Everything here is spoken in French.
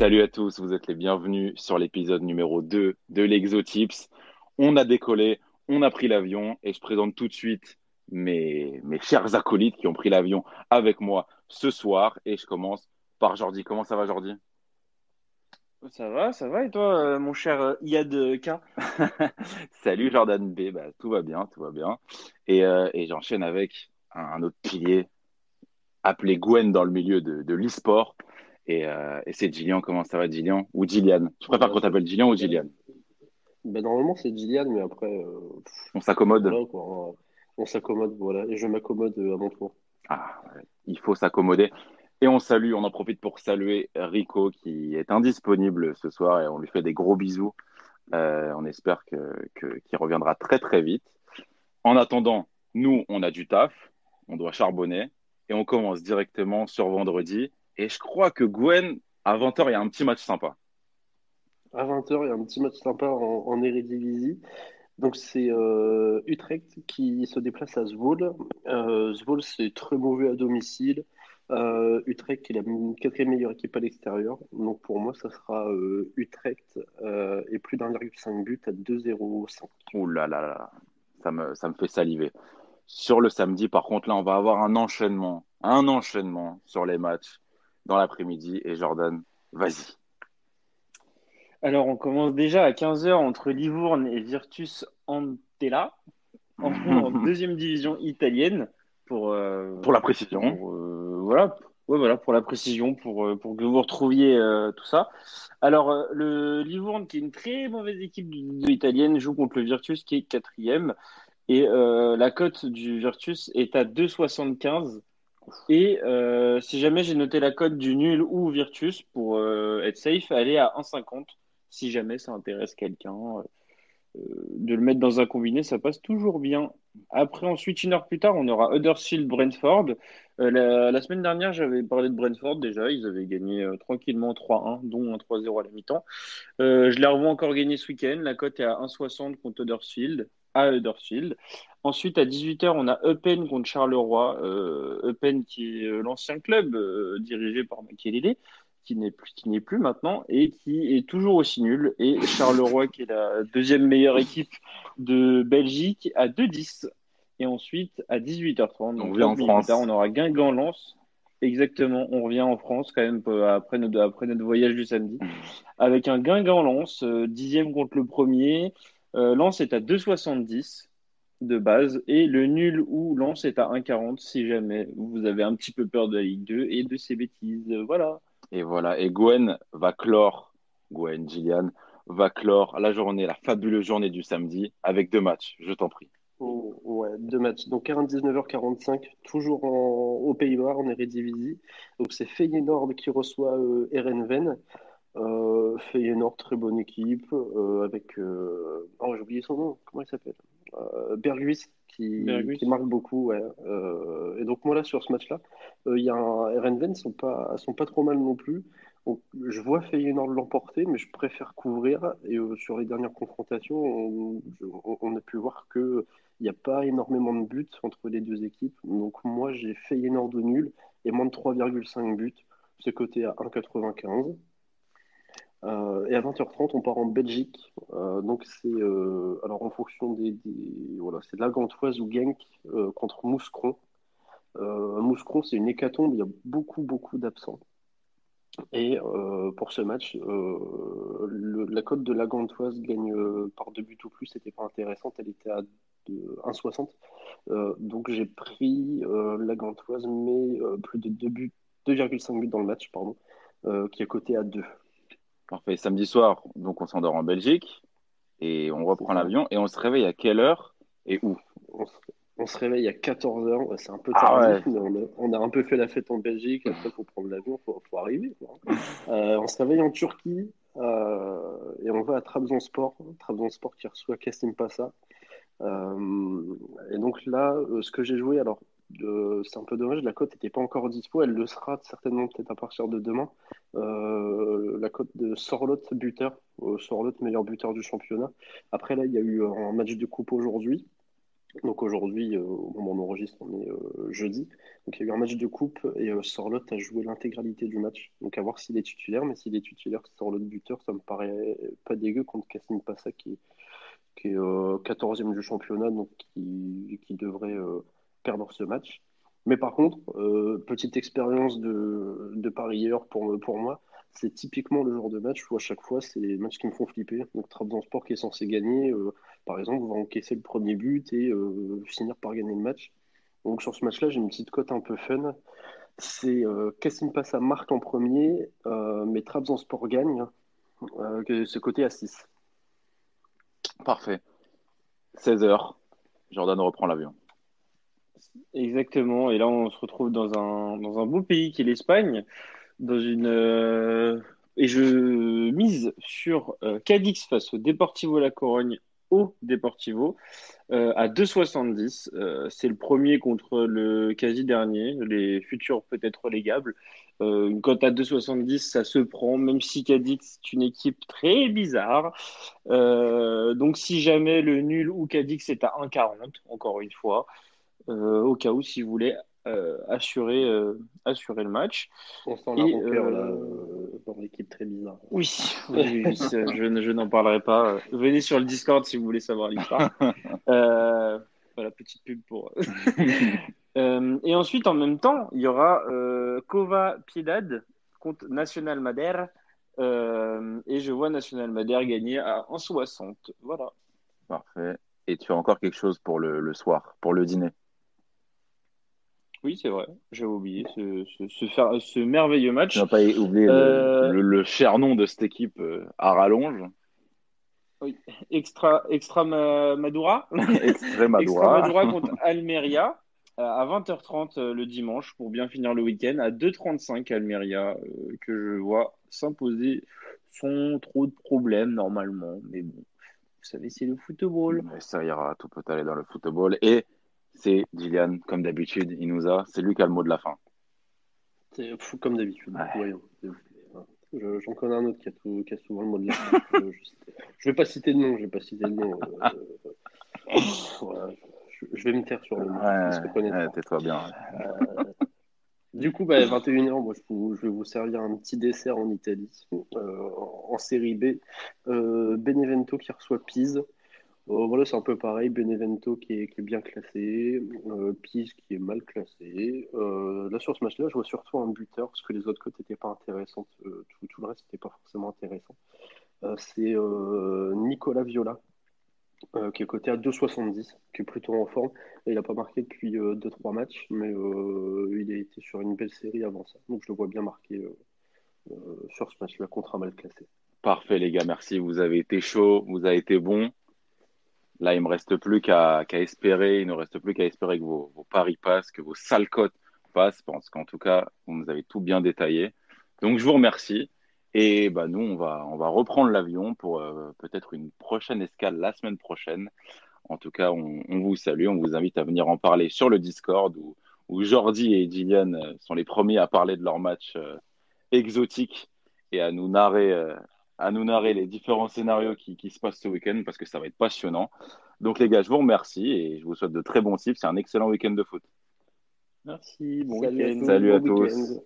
Salut à tous, vous êtes les bienvenus sur l'épisode numéro 2 de l'Exotips. On a décollé, on a pris l'avion et je présente tout de suite mes, mes chers acolytes qui ont pris l'avion avec moi ce soir. Et je commence par Jordi. Comment ça va Jordi? Ça va, ça va. Et toi, euh, mon cher euh, Yad K? Salut Jordan B. Bah, tout va bien, tout va bien. Et, euh, et j'enchaîne avec un, un autre pilier appelé Gwen dans le milieu de, de l'e-sport. Et, euh, et c'est Gillian. Comment ça va, Gillian Ou Gillian? Je préfère qu'on t'appelle Gillian ou Gillian. Ben, normalement, c'est Gillian, mais après, euh, On s'accommode. voilà, quoi. on s'accommode, voilà, et je m'accommode à mon tour. Ah, ouais, il faut s'accommoder. Et on salue, on en profite pour saluer Rico qui est indisponible ce soir et on lui fait des gros bisous. Euh, on espère que, que- qu'il reviendra très très vite. En attendant, nous, on a du taf, on doit charbonner et on commence directement sur vendredi. Et je crois que Gwen, à 20h, il y a un petit match sympa. À 20h, il y a un petit match sympa en, en Eredivisie. Donc, c'est euh, Utrecht qui se déplace à Zwolle. Euh, Zwolle, c'est très mauvais à domicile. Euh, Utrecht qui est la quatrième meilleure équipe à l'extérieur. Donc, pour moi, ça sera euh, Utrecht euh, et plus d'1,5 but à 2,05. Ouh là là là, ça me, ça me fait saliver. Sur le samedi, par contre, là, on va avoir un enchaînement, un enchaînement sur les matchs dans l'après-midi. Et Jordan, vas-y. Alors, on commence déjà à 15h entre Livourne et Virtus Entella, en, en deuxième division italienne, pour, euh, Pour la précision. pour, euh, voilà, ouais, voilà, pour la précision, pour, euh, pour que vous retrouviez euh, tout ça. Alors, le Livourne, qui est une très mauvaise équipe italienne, joue contre le Virtus, qui est quatrième. Et la cote du Virtus est à 2,75. Et euh, si jamais j'ai noté la cote du nul ou Virtus pour euh, être safe, est à 1,50. Si jamais ça intéresse quelqu'un, euh, de le mettre dans un combiné, ça passe toujours bien. Après, ensuite, une heure plus tard, on aura Huddersfield Brentford. La, semaine dernière, j'avais parlé de Brentford déjà. Ils avaient gagné tranquillement 3-1, dont un 3-0 à la mi-temps. Je la revois encore gagner ce week-end. La cote est à 1,60 contre Huddersfield, à Huddersfield. Ensuite, à 18h, on a Eupen contre Charleroi. Euh, Eupen qui est euh, l'ancien club euh, dirigé par Makelele, qui n'est plus, qui n'est plus maintenant et qui est toujours aussi nul. Et Charleroi qui est la deuxième meilleure équipe de Belgique à 2-10. Et ensuite, à 18h30, On donc revient en 30 minutes France. tard, on aura Guingamp-Lens. Exactement, on revient en France quand même euh, après notre, après notre voyage du samedi avec un Guingamp-Lens, dixième contre le premier. Euh, Lens est à 2,70 de base et le nul ou Lens est à 1,40 si jamais vous avez un petit peu peur de la Ligue 2 et de ces bêtises. Voilà. Et voilà. Et Gwen va clore, Gwen, Gillian, va clore la journée, la fabuleuse journée du samedi avec deux matchs. Je t'en prie. Oh, Ouais, deux matchs. Donc 49h45, toujours en, aux Pays-Bas, en Eredivisie. Donc c'est Feyenoord qui reçoit euh, Erenven. Euh, Feyenoord, très bonne équipe, euh, avec... euh, Oh, j'ai oublié son nom, comment il s'appelle? Euh, Berghuis, qui, marque beaucoup, ouais. Euh, et donc moi là, sur ce match-là, il y a un... Erenven sont pas, sont pas trop mal non plus. Donc, je vois Feyenoord l'emporter, mais je préfère couvrir. Et sur les dernières confrontations, on a pu voir que il n'y a pas énormément de buts entre les deux équipes. Donc moi, j'ai Feyenoord de nul et moins de 3,5 buts. C'est coté à 1,95. Euh, et à 20h30, on part en Belgique. Euh, donc c'est euh, alors en fonction des, voilà, c'est la Gantoise ou Genk euh, contre Mouscron. Mouscron, c'est une hécatombe. Il y a beaucoup beaucoup d'absents. Et pour ce match, la cote de la Gantoise gagne par deux buts ou plus. C'était pas intéressante. Elle était à de 1,60. Euh, donc j'ai pris la Gantoise, mais plus de 2 buts, 2,5 buts dans le match, pardon, qui est coté à 2. Parfait. Samedi soir, donc on s'endort en Belgique et on reprend l'avion et on se réveille à quelle heure et où? On se, on se réveille à 14h, c'est un peu Ah mais on a, on a un peu fait la fête en Belgique, après faut prendre l'avion, il faut, faut arriver. quoi. Euh, on se réveille en Turquie euh, et on va à Trabzonspor, Trabzonspor qui reçoit Kassim Passa. Euh, et donc là, ce que j'ai joué, alors euh, c'est un peu dommage, la cote n'était pas encore dispo, elle le sera certainement peut-être à partir de demain. Euh, la cote de Sorloth buteur, euh, meilleur buteur du championnat. Après là, il y a eu un match de coupe aujourd'hui. Donc aujourd'hui, au moment où on enregistre, on est jeudi. Donc il y a eu un match de coupe et Sorlotte a joué l'intégralité du match. Donc à voir s'il est titulaire, mais s'il est titulaire, Sorlotte buteur, ça me paraît pas dégueu contre Cassine Passa qui, qui est 14e du championnat, donc qui, qui devrait perdre ce match. Mais par contre, petite expérience de, de parieur pour, pour moi, c'est typiquement le genre de match où à chaque fois, c'est les matchs qui me font flipper. Donc Trabzonspor qui est censé gagner, euh, par exemple, va encaisser le premier but et euh, finir par gagner le match. Donc sur ce match-là, j'ai une petite cote un peu fun. C'est euh, Kassim Passa marque en premier, euh, mais Trabzonspor gagne. ce côté à 6. Parfait. 16h, Jordan reprend l'avion. Exactement, et là on se retrouve dans un, dans un beau pays qui est l'Espagne dans une euh, et je mise sur euh, Cadix face au Deportivo La Corogne au Deportivo euh, à 2,70. c'est le premier contre le quasi dernier, les futurs peut-être relégables. une cote à 2,70, ça se prend, même si Cadix est une équipe très bizarre. donc si jamais le nul ou Cadix est à 1,40, encore une fois, au cas où si vous voulez euh, assurer, euh, assurer le match. On sent la euh, dans l'équipe très bizarre. Oui, oui, je, je n'en parlerai pas. Venez sur le Discord si vous voulez savoir l'histoire. voilà, petite pub pour. et ensuite, en même temps, il y aura Kova Piedad contre National Madère. et je vois National Madère gagner à 1,60. Voilà. Parfait. Et tu as encore quelque chose pour le, le soir, pour le dîner? Oui, c'est vrai. J'avais oublié ce, ce, ce, merveilleux match. N'as pas oublié euh, le, cher nom de cette équipe euh, à rallonge. Oui, Extra, Extra Madura. Extra Madura. contre Almeria euh, à 20h30 le dimanche pour bien finir le week-end. À 2h35 Almeria que je vois s'imposer sans trop de problèmes normalement. Mais bon, vous savez, c'est le football. Mais ça ira, tout peut aller dans le football. Et c'est Gillian, comme d'habitude, il nous a. C'est lui qui a le mot de la fin. C'est fou comme d'habitude. J'en connais un autre qui a, tout, qui a, souvent le mot de la fin. je, vais pas citer de nom, je vais pas citer de nom. Euh, je, vais me taire sur le nom. Ouais, Tais-toi bien. Euh, du coup, bah, 21h, moi, je, vais vous servir un petit dessert en Italie, euh, en série B. Benevento qui reçoit Pise. Euh, voilà, c'est un peu pareil. Benevento qui est, qui est bien classé, euh, Pise qui est mal classé. Euh, là, sur ce match-là, je vois surtout un buteur parce que les autres côtes n'étaient pas intéressantes. Euh, tout, tout, le reste n'était pas forcément intéressant. c'est Nicolas Viola qui est coté à 2,70, qui est plutôt en forme. il n'a pas marqué depuis 2-3 matchs, mais il a été sur une belle série avant ça. Donc, je le vois bien marqué sur ce match-là contre un mal classé. Parfait, les gars, merci. Vous avez été chaud, vous avez été bon. Là, il me reste plus qu'à espérer, il ne reste plus qu'à espérer que vos, paris passent, que vos sales cotes passent. Je pense qu'en tout cas, vous nous avez tout bien détaillé. Donc, je vous remercie. Et bah, nous, on va, on va reprendre l'avion pour euh, peut-être une prochaine escale la semaine prochaine. En tout cas, on, vous salue. On vous invite à venir en parler sur le Discord où, Jordi et Gillian euh, sont les premiers à parler de leur match euh, exotique et à nous narrer à nous narrer les différents scénarios qui, qui se passent ce week-end parce que ça va être passionnant. Donc les gars, je vous remercie et je vous souhaite de très bons tips. C'est un excellent week-end de foot. Merci, bon Salut à tous.